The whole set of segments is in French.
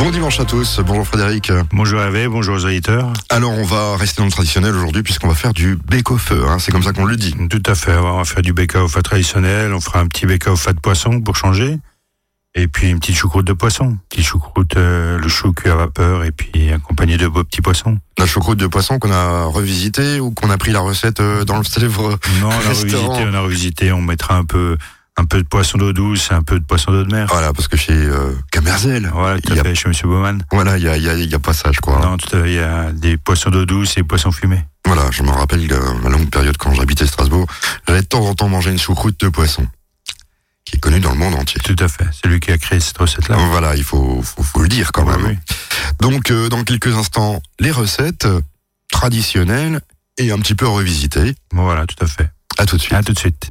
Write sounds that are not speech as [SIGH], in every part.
Bon dimanche à tous, bonjour Frédéric. Bonjour Hervé, bonjour aux auditeurs. Alors on va rester dans le traditionnel aujourd'hui puisqu'on va faire du bec au feu, hein, c'est comme ça qu'on le dit. Tout à fait, on va faire du bec au feu traditionnel, on fera un petit bec au feu de poisson pour changer. Et puis une petite choucroute de poisson, petite choucroute, euh, le chou cuit à vapeur et puis accompagné de beaux petits poissons. La choucroute de poisson qu'on a revisité ou qu'on a pris la recette euh, dans le célèbre Non, on a revisité, on a revisité, on mettra un peu un peu de poisson d'eau douce un peu de poisson d'eau de mer. Voilà, parce que chez euh, Camerzel, Voilà, tout à a- fait, chez Monsieur Baumann. voilà, il y a, y, a, y a pas ça, je crois. Non, tout à fait, il y a des poissons d'eau douce et des poissons fumés. Voilà, je me rappelle de ma longue période quand j'habitais Strasbourg, j'allais de temps en temps manger une choucroute de poisson, qui est connue dans le monde entier. Tout à fait, c'est lui qui a créé cette recette-là. Voilà, il faut, faut, faut le dire quand Oui, même. oui. Donc, euh, dans quelques instants, les recettes euh, traditionnelles et un petit peu revisitées. Voilà, tout à fait. À tout de suite. À tout de suite.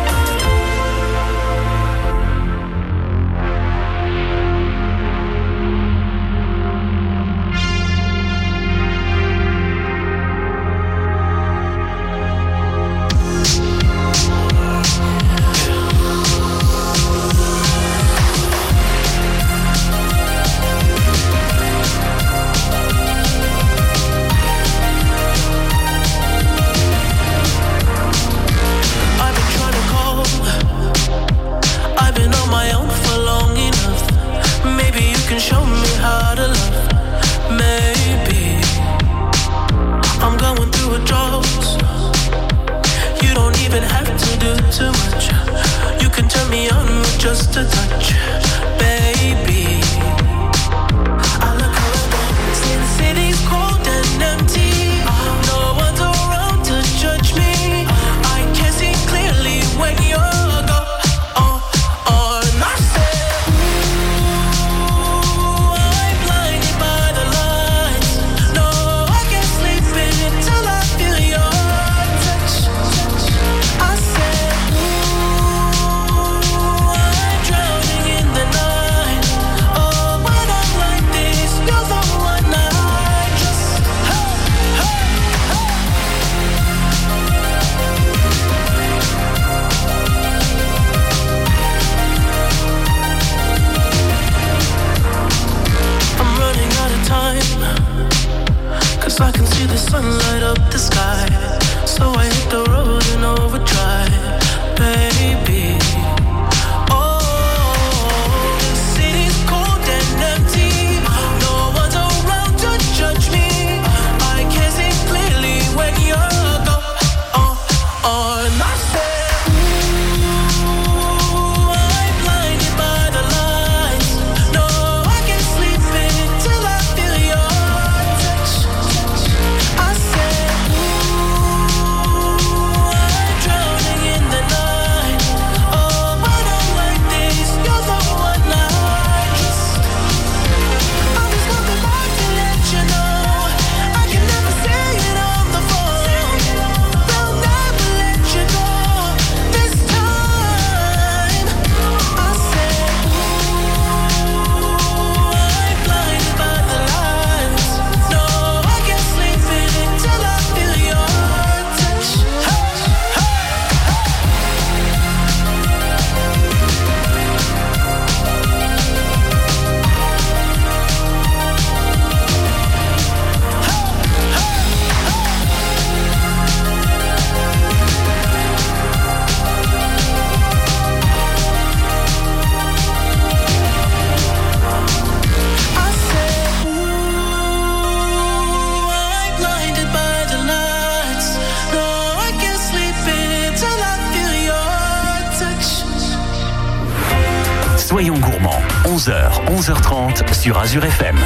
Azure FM.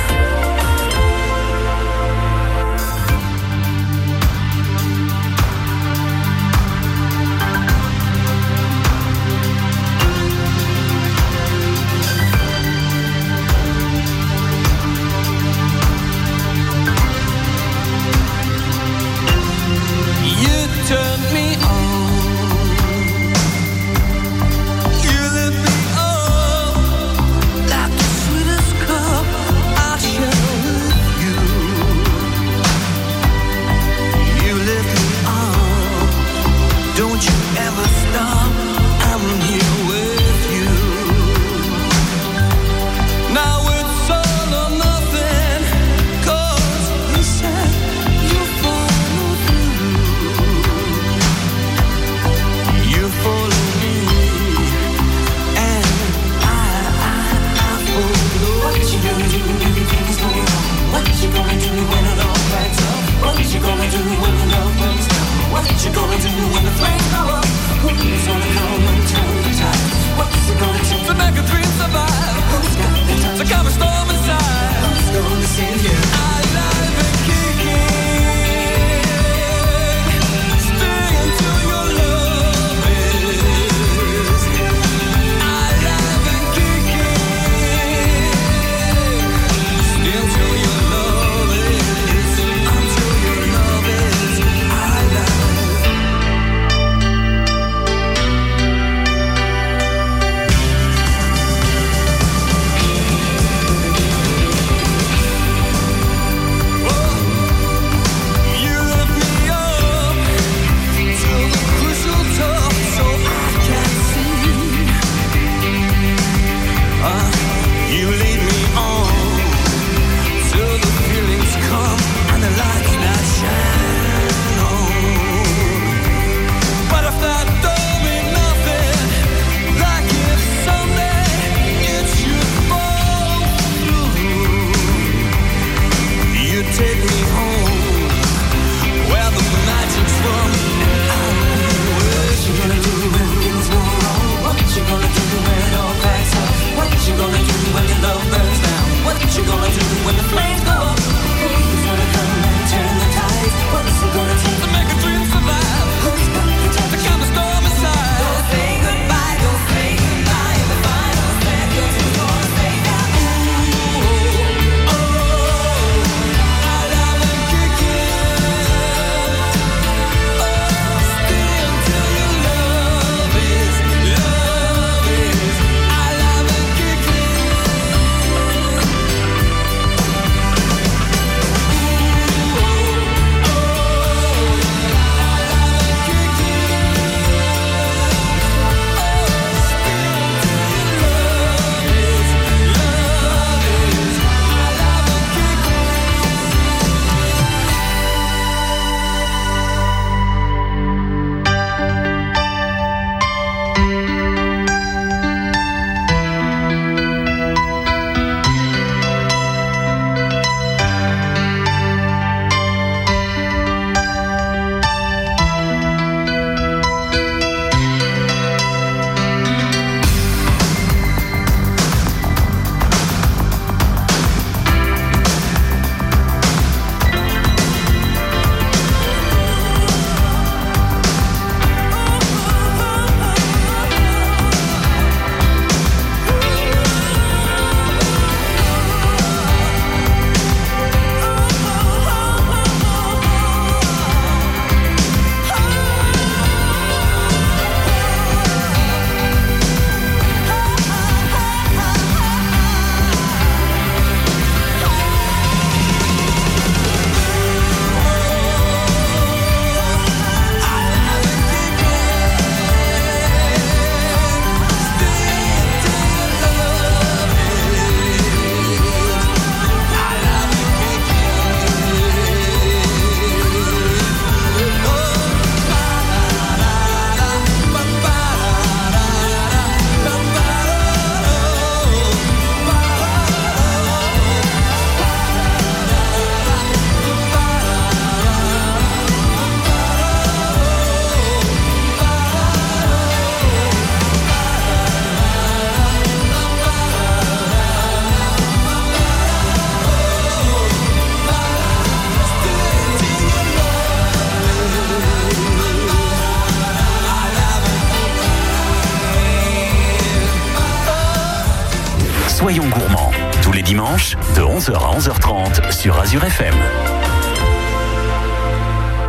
Azure FM.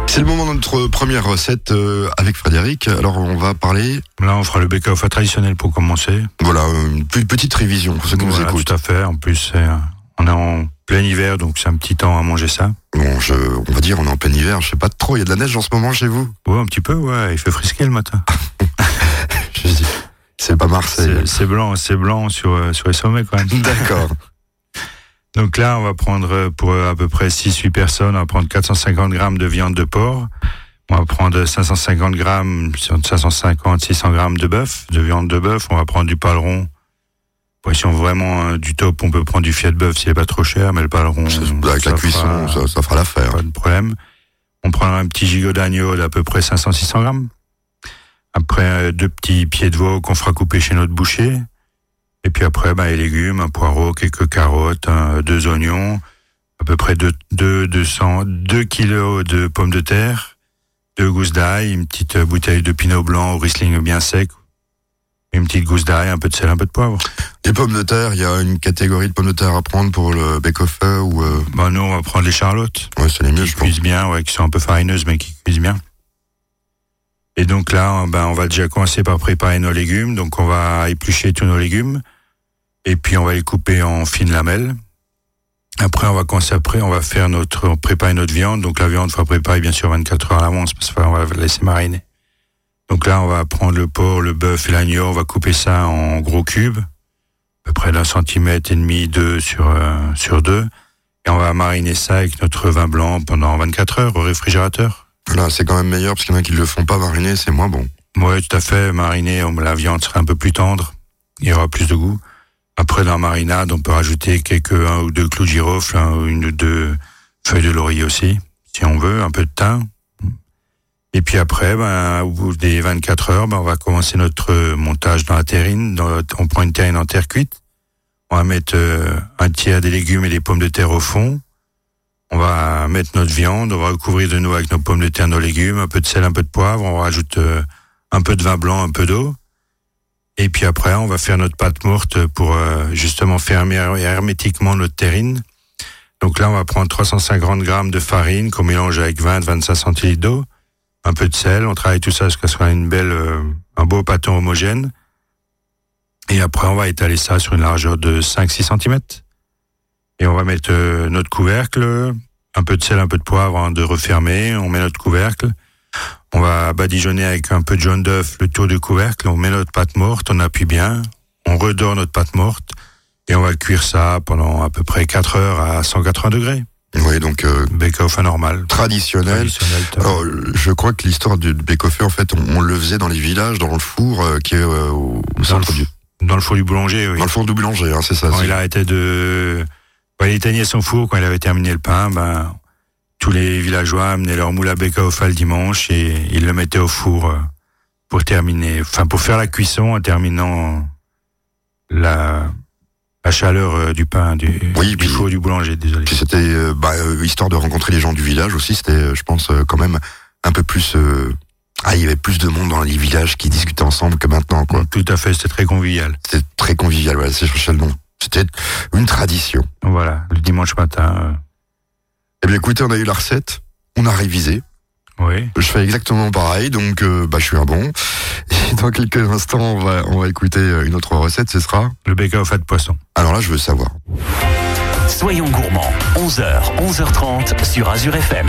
C'est le moment de notre première recette euh, avec Frédéric. Alors on va parler, Là, on fera le bake-off traditionnel pour commencer. voilà, une petite révision pour ceux qui nous Voilà, écoutent. tout à fait. En plus, c'est, euh, on est en plein hiver, donc c'est un petit temps à manger ça. Bon, je, on va dire, on est en plein hiver, je sais pas trop, il y a de la neige en ce moment chez vous Ouais, un petit peu, ouais. Il fait frisquer le matin. [LAUGHS] Je dis, C'est pas Marseille. C'est c'est blanc, c'est blanc sur, euh, sur les sommets quand même. D'accord. [LAUGHS] Donc là, on va prendre euh, pour euh, à peu près 6-8 personnes, on va prendre 450 grammes de viande de porc. On va prendre 550 grammes, 550, 600 grammes de bœuf, de viande de bœuf. On va prendre du paleron. Bon, si on veut vraiment euh, du top, on peut prendre du filet de bœuf s'il n'est pas trop cher, mais le paleron, Ça, avec ça la cuisson, ça, ça fera l'affaire. pas de problème. On prendra un petit gigot d'agneau d'à peu près 500-600 grammes. Après, euh, deux petits pieds de veau qu'on fera couper chez notre boucher. Et puis après, bah, les légumes, un poireau, quelques carottes, deux oignons, à peu près 2 deux, 200, 2 kilos de pommes de terre, deux gousses d'ail, une petite bouteille de pinot blanc au Riesling bien sec, une petite gousse d'ail, un peu de sel, un peu de poivre. Les pommes de terre, il y a une catégorie de pommes de terre à prendre pour le bake-off ou... Euh... Bah nous, on va prendre les charlottes. Ouais, c'est les mieux, qui je pense. cuisent bien, ouais, qui sont un peu farineuses, mais qui cuisent bien. Et donc là, ben, on va déjà commencer par préparer nos légumes. Donc on va éplucher tous nos légumes. Et puis on va les couper en fines lamelles. Après, on va commencer après, on va faire notre, on préparer notre viande. Donc la viande, il faut préparer bien sûr 24 heures à l'avance parce qu'on va la laisser mariner. Donc là, on va prendre le porc, le bœuf et l'agneau, on va couper ça en gros cubes, à peu près d'un centimètre et demi, deux sur, euh, sur deux. Et on va mariner ça avec notre vin blanc pendant 24 heures au réfrigérateur. Là, c'est quand même meilleur parce qu'il y en a qui le font pas mariner, c'est moins bon. Oui, tout à fait. Mariner, la viande sera un peu plus tendre. Il y aura plus de goût. Après, dans la marinade, on peut rajouter quelques, un ou deux clous de girofle, une ou deux feuilles de laurier aussi, si on veut, un peu de thym. Et puis après, ben, au bout des 24 heures, ben, on va commencer notre montage dans la terrine. On prend une terrine en terre cuite. On va mettre euh, un tiers des légumes et des pommes de terre au fond. On va mettre notre viande, on va recouvrir de nouveau avec nos pommes de terre, nos légumes, un peu de sel, un peu de poivre. On rajoute euh, un peu de vin blanc, un peu d'eau. Et puis après, on va faire notre pâte morte pour euh, justement fermer hermétiquement notre terrine. Donc là, on va prendre 350 grammes de farine qu'on mélange avec 20-25 centilitres d'eau, un peu de sel. On travaille tout ça jusqu'à ce qu'on ait une belle, euh, un beau pâton homogène. Et après, on va étaler ça sur une largeur de 5-6 cm. Et on va mettre euh, notre couvercle, un peu de sel, un peu de poivre, hein, de refermer. On met notre couvercle. On va badigeonner avec un peu de jaune d'œuf le tour du couvercle. On met notre pâte morte, on appuie bien. On redore notre pâte morte. Et on va cuire ça pendant à peu près 4 heures à 180 degrés. Oui, donc euh, Bake-off normal. traditionnel. Traditionnel. Alors, je crois que l'histoire du bake-off, en fait, on, on le faisait dans les villages, dans le four euh, qui est euh, au au centre le du... Dans le four du boulanger, oui. Dans le four du boulanger, hein, c'est ça. Quand il arrêtait de... Quand il éteignait son four, quand il avait terminé le pain, ben, tous les villageois amenaient leur moule à bake-off le dimanche et ils le mettaient au four euh, pour terminer, enfin, pour faire la cuisson en terminant la, la chaleur euh, du pain, du, Oui, du puis- four du boulanger, désolé. Puis c'était euh, bah, histoire de rencontrer les gens du village aussi. C'était, je pense, quand même un peu plus. euh, Ah, il y avait plus de monde dans les villages qui discutaient ensemble que maintenant, quoi. Tout à fait, c'était très convivial. C'était très convivial. Voilà, c'est cherchais le nom. C'était une tradition. Voilà, le dimanche matin, Eh bien, écoutez, on a eu la recette, on a révisé. oui. Je fais exactement pareil, donc euh, bah, je suis un bon. Et [LAUGHS] dans quelques instants, on va, on va écouter euh, une autre recette. Ce sera. Le bake-off à de poisson. Alors là, je veux savoir. Soyons gourmands, 11h, 11h30 sur Azure FM.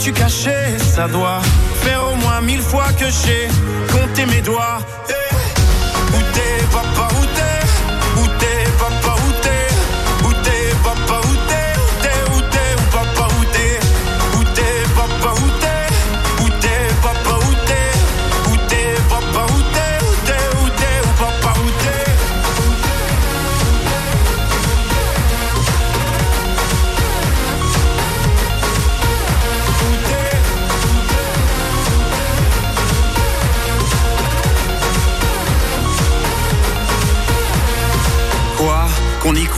es-tu caché Ça doit faire au moins mille fois que j'ai compté mes doigts. Eh, Où t'es papa, où t'es?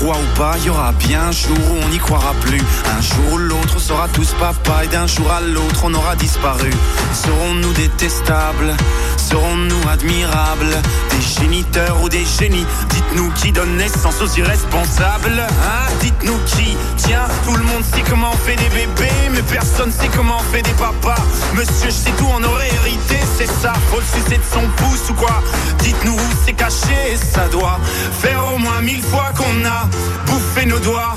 Croit ou pas, il y aura bien un jour où on n'y croira plus. Un jour ou l'autre, on sera tous papa et d'un jour à l'autre, on aura disparu. Serons-nous détestables? Serons-nous admirables? Des géniteurs ou des génies? Dites-nous qui donne naissance aux irresponsables Hein? Dites-nous qui? Tiens, tout le monde sait comment on fait des bébés Mais personne sait comment on fait des papas. Monsieur, je sais tout, on aurait hérité, c'est ça Faut le sucer de son pouce ou quoi ça doit Faire au moins mille fois qu'on a bouffé nos doigts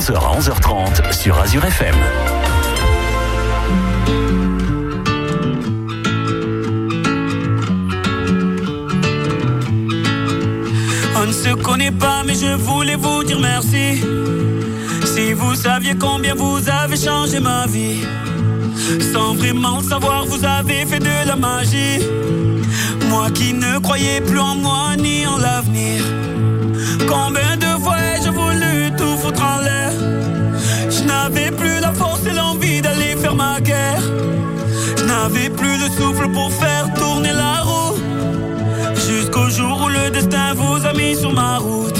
11h à 11h30 sur Azure FM. On ne se connaît pas, mais je voulais vous dire merci. Si vous saviez combien vous avez changé ma vie. Sans vraiment savoir, vous avez fait de la magie. Moi qui ne croyais plus en moi ni en l'avenir. Combien de fois voulu tout Je n'avais plus la force et l'envie d'aller faire ma guerre. Je n'avais plus le souffle pour faire tourner la roue. Jusqu'au jour où le destin vous a mis sur ma route.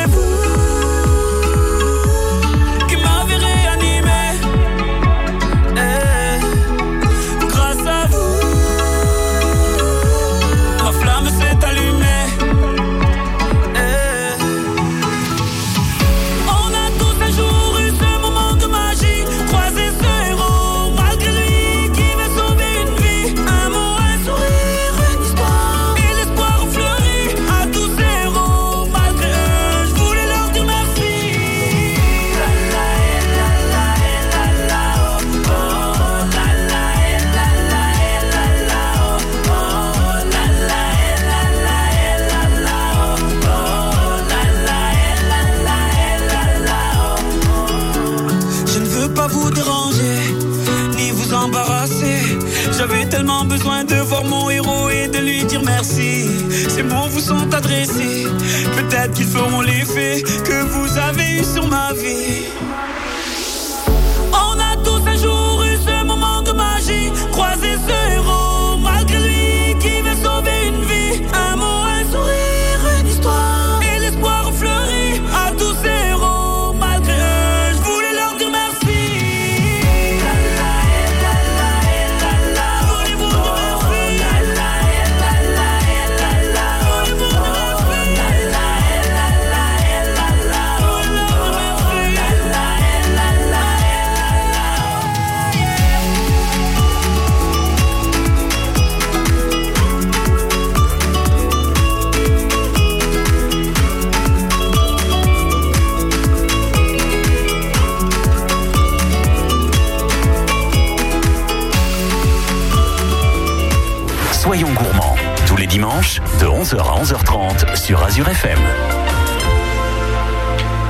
Azure FM.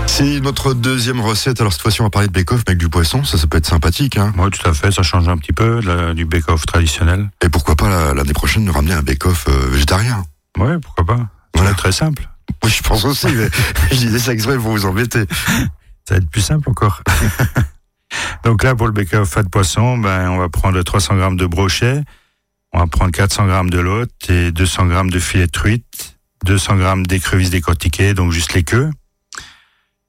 C'est notre deuxième recette. Alors cette fois-ci, on va parler de bake-off mais avec du poisson. Ça, ça peut être sympathique. Hein. Oui, tout à fait, ça change un petit peu la- du bake-off traditionnel. Et pourquoi pas la- l'année prochaine nous ramener un bake-off euh, végétarien? Oui, pourquoi pas. Voilà. Très simple. Oui, je pense aussi. mais [LAUGHS] je disais ça exprès pour vous embêter. [LAUGHS] Ça va être plus simple encore. [LAUGHS] Donc là, pour le bake-off fat de poisson, ben, on va prendre 300 grammes de brochet, on va prendre 400 grammes de lotte et 200 grammes de filet de truite, 200 grammes d'écrevisses décortiquées, donc juste les queues.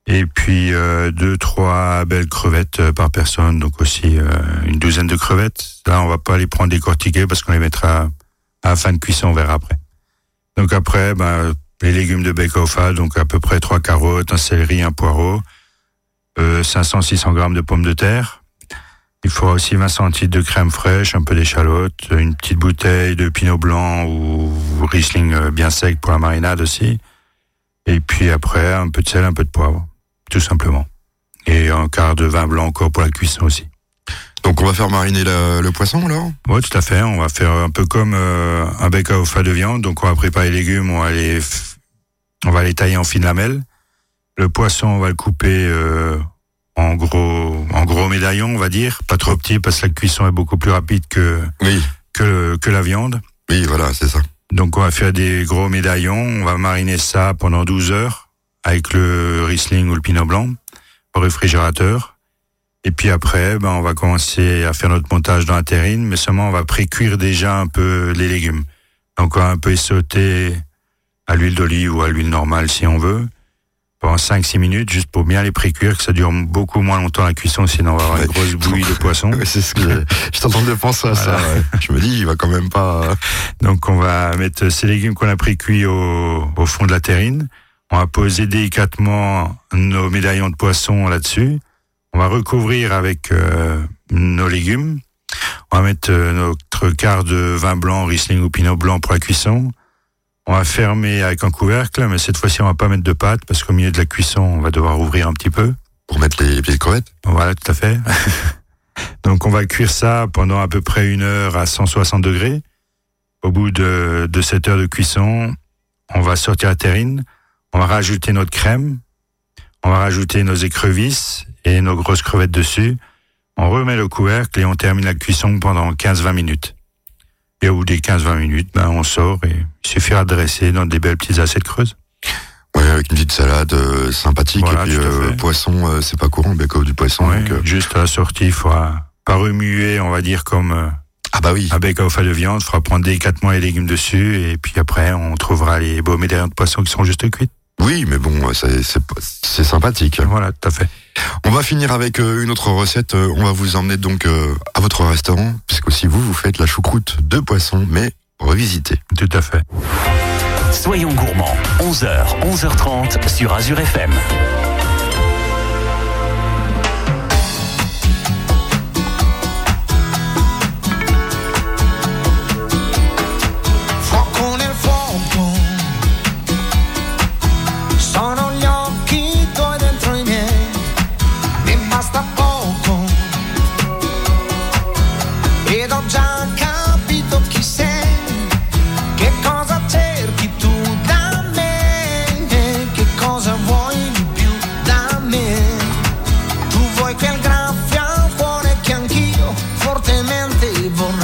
Et puis euh, deux, trois belles crevettes euh, par personne, donc aussi euh, une douzaine de crevettes. Là, on va pas les prendre décortiquées parce qu'on les mettra à fin de cuisson, on verra après. Donc après, ben, les légumes de bake-off fat, donc à peu près trois carottes, un céleri, un poireau, euh, 500-600 grammes de pommes de terre. Il faudra aussi 20 centilitres de crème fraîche, un peu d'échalote, une petite bouteille de pinot blanc ou Riesling euh, bien sec pour la marinade aussi. Et puis après, un peu de sel, un peu de poivre, tout simplement. Et un quart de vin blanc encore pour la cuisson aussi. Donc on va faire mariner la- le poisson alors? Oui, tout à fait. On va faire un peu comme euh, un bake-off à de viande. Donc, on va préparer les légumes, on va les, on va les tailler en fines lamelles. Le poisson, on va le couper euh, en gros, en gros médaillons, on va dire, pas trop petit parce que la cuisson est beaucoup plus rapide que Oui, que, que la viande. oui, voilà, c'est ça. Donc, on va faire des gros médaillons. On va mariner ça pendant 12 heures avec le Riesling ou le Pinot Blanc au réfrigérateur. Et puis après, ben, on va commencer à faire notre montage dans la terrine, mais seulement on va pré-cuire déjà un peu les légumes. Donc, on va un peu sauter à l'huile d'olive ou à l'huile normale si on veut, pendant 5-6 minutes, juste pour bien les pré-cuire, que ça dure beaucoup moins longtemps la cuisson, sinon on va avoir une grosse bouillie de poisson. [LAUGHS] Ouais, c'est ce que je t'entends de penser à ça. Ouais. [LAUGHS] Je me dis, il va quand même pas. euh, Donc on va mettre ces légumes qu'on a pris cuits au, au fond de la terrine. On va poser délicatement nos médaillons de poisson là-dessus. On va recouvrir avec euh, nos légumes. On va mettre euh, notre quart de vin blanc, Riesling ou Pinot blanc pour la cuisson. On va fermer avec un couvercle, mais cette fois-ci on va pas mettre de pâte parce qu'au milieu de la cuisson on va devoir ouvrir un petit peu. pour mettre les pieds de crevettes. Voilà, tout à fait. [LAUGHS] Donc on va cuire ça pendant à peu près une heure à 160 degrés. Au bout de, de cette heure de cuisson, on va sortir la terrine, on va rajouter notre crème, on va rajouter nos écrevisses et nos grosses crevettes dessus. On remet le couvercle et on termine la cuisson pendant 15-20 minutes. Et au bout des 15-20 minutes, ben, on sort et il suffira de dresser dans des belles petites assiettes creuses. Ouais, avec une petite salade euh, sympathique. Voilà, et puis à euh, poisson, euh, c'est pas courant, bake-off du poisson. Ouais, donc, euh, Juste à la sortie, il faudra pas remuer, on va dire, comme... euh, Ah bah oui. Un bake-off à de viande, fera prendre délicatement les légumes dessus, et puis après, on trouvera les beaux médaillons de poisson qui sont juste cuits. Oui, mais bon, euh, c'est c'est pas- c'est sympathique. Voilà, tout à fait. On va finir avec euh, une autre recette. Euh, On va vous emmener donc euh, à votre restaurant, puisque aussi vous, vous faites la choucroute de poisson, mais revisitée. Tout à fait. Soyons gourmands, 11h, 11h30 sur Azure FM. evil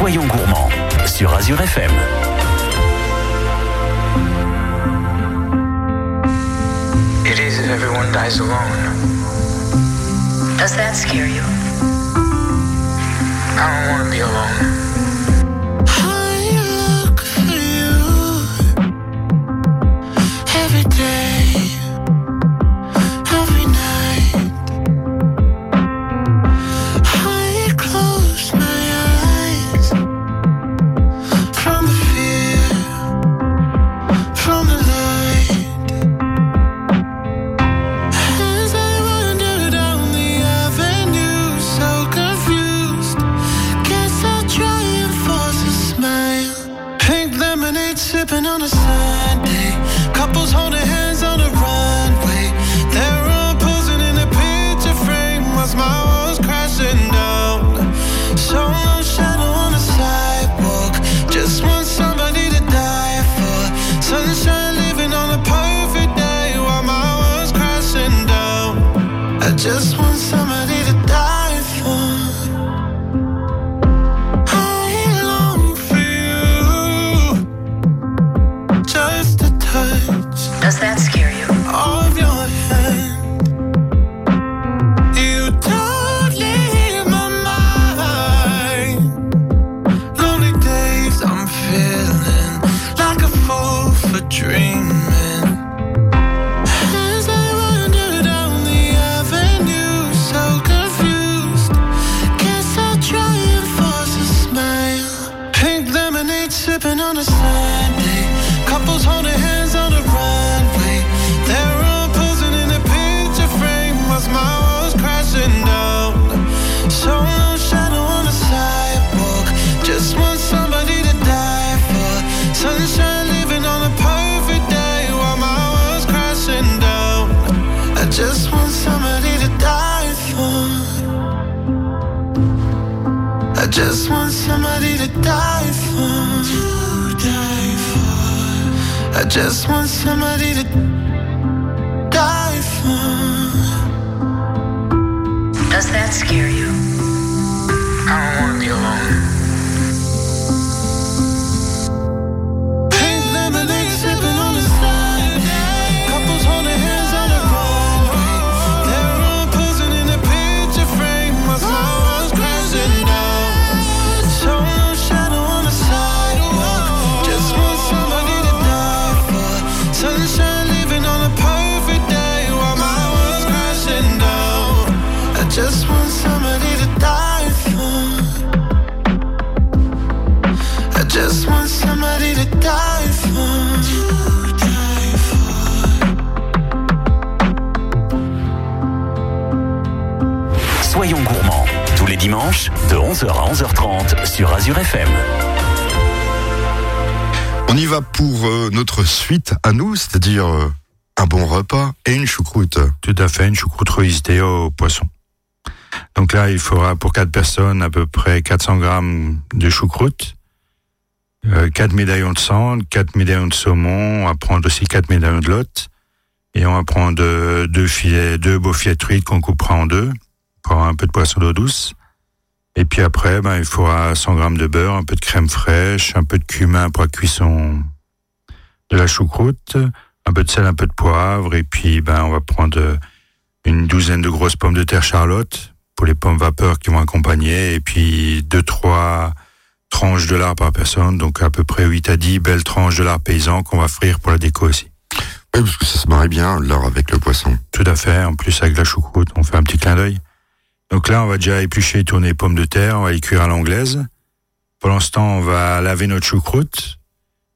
Soyons gourmands sur Azure FM. It is if everyone dies alone. Does that scare you? I don't want to be alone. Just want just want somebody to die for. To die for. I just want somebody to die for. Does that scare you? I don't want to be alone. De 11h à 11h30 sur Azure FM. On y va pour euh, notre suite à nous, c'est-à-dire euh, un bon repas et une choucroute. Tout à fait, une choucroute revisitée au poisson. Donc là, il faudra pour quatre personnes à peu près 400 grammes de choucroute, euh, 4 médaillons de sand, 4 médaillons de saumon, on va prendre aussi 4 médaillons de lotte, et on va prendre deux filets, deux beaux filets de truite qu'on coupera en deux, pour avoir un peu de poisson d'eau douce. Et puis après, ben, il faudra 100 grammes de beurre, un peu de crème fraîche, un peu de cumin pour la cuisson de la choucroute, un peu de sel, un peu de poivre, et puis ben, on va prendre une douzaine de grosses pommes de terre charlotte pour les pommes vapeur qui vont accompagner, et puis deux, trois tranches de lard par personne, donc à peu près 8 à 10 belles tranches de lard paysan qu'on va frire pour la déco aussi. Oui, parce que ça se marie bien, l'or avec le poisson. Tout à fait, en plus avec la choucroute, on fait un petit clin d'œil. Donc là, on va déjà éplucher et tourner les pommes de terre, on va les cuire à l'anglaise. Ce temps, on va laver notre choucroute,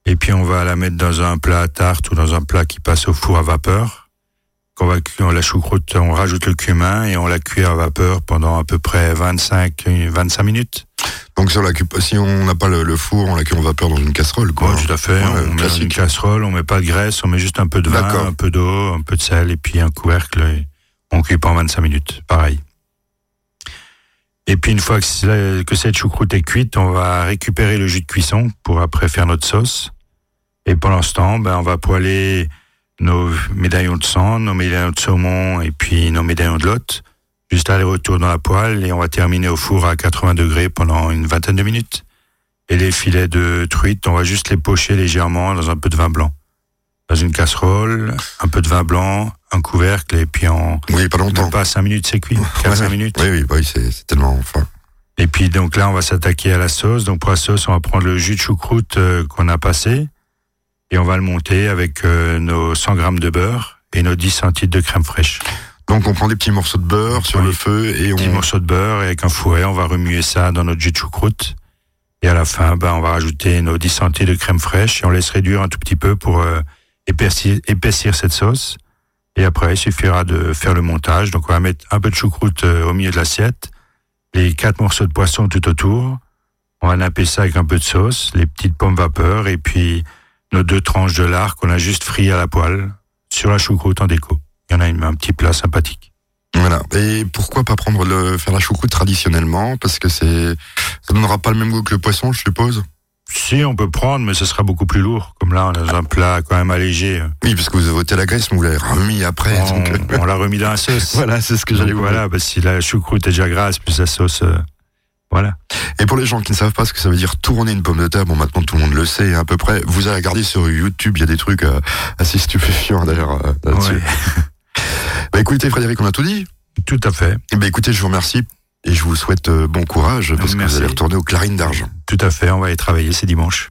et puis on va la mettre dans un plat à tarte ou dans un plat qui passe au four à vapeur. Qu'on va cuire la choucroute, on rajoute le cumin et on la cuit à vapeur pendant à peu près 25, 25 minutes. Donc sur la si on n'a pas le, le four, on la cuit en vapeur dans une casserole, quoi. Ouais, tout à fait. Ouais, on met une casserole, on met pas de graisse, on met juste un peu de vin, un peu d'eau, un peu de sel et puis un couvercle. Et on cuit pendant 25 minutes, pareil. Et puis une fois que, cette choucroute est cuite, on va récupérer le jus de cuisson pour après faire notre sauce. Et pendant ce temps, ben, on va poêler nos médaillons de sang, nos médaillons de saumon et puis nos médaillons de lotte. Juste aller-retour dans la poêle et on va terminer au four à 80 degrés pendant une vingtaine de minutes. Et les filets de truite, on va juste les pocher légèrement dans un peu de vin blanc. Dans une casserole, un peu de vin blanc, un couvercle, et puis en Oui, pas longtemps. même pas 5 minutes, c'est cuit. [LAUGHS] 4 Ouais, minutes. Oui, oui, bah oui, c'est tellement fin. Et puis donc là, on va s'attaquer à la sauce. Donc pour la sauce, on va prendre le jus de choucroute euh, qu'on a passé et on va le monter avec euh, nos 100 grammes de beurre et nos 10 centilitres de crème fraîche. Donc on prend des petits morceaux de beurre sur le feu et on. morceau de beurre et avec un fouet, on va remuer ça dans notre jus de choucroute. Et à la fin, ben, on va rajouter nos 10 centilitres de crème fraîche et on laisse réduire un tout petit peu pour euh, épaissir, cette sauce. Et après, il suffira de faire le montage. Donc on va mettre un peu de choucroute euh, au milieu de l'assiette, les quatre morceaux de poisson tout autour. On va napper ça avec un peu de sauce, les petites pommes vapeur et puis nos deux tranches de lard qu'on a juste frit à la poêle sur la choucroute en déco. Il y en a une- un petit plat sympathique. Voilà. Et pourquoi pas prendre le faire la choucroute traditionnellement? Parce que c'est ça donnera pas le même goût que le poisson, je suppose? Si, on peut prendre, mais ce sera beaucoup plus lourd. Comme là, on a un plat quand même allégé. Oui, parce que vous avez ôté la graisse, mais vous l'avez remis après. On, donc, euh, on l'a remis dans la sauce. [LAUGHS] voilà, c'est ce que j'allais voilà, bah, si la choucroute est déjà grasse, plus la sauce, euh, voilà. Et pour les gens qui ne savent pas ce que ça veut dire tourner une pomme de terre, bon maintenant tout le monde le sait à peu près. Vous allez regarder sur YouTube, il y a des trucs euh, assez stupéfiants d'ailleurs euh, là-dessus. Ouais, [LAUGHS] Bah écoutez Frédéric, on a tout dit? tout à fait, ben écoutez, je vous remercie et je vous souhaite euh, bon courage parce que vous allez retourner aux clarines d'argent. tout à fait. On va y travailler, c'est dimanche.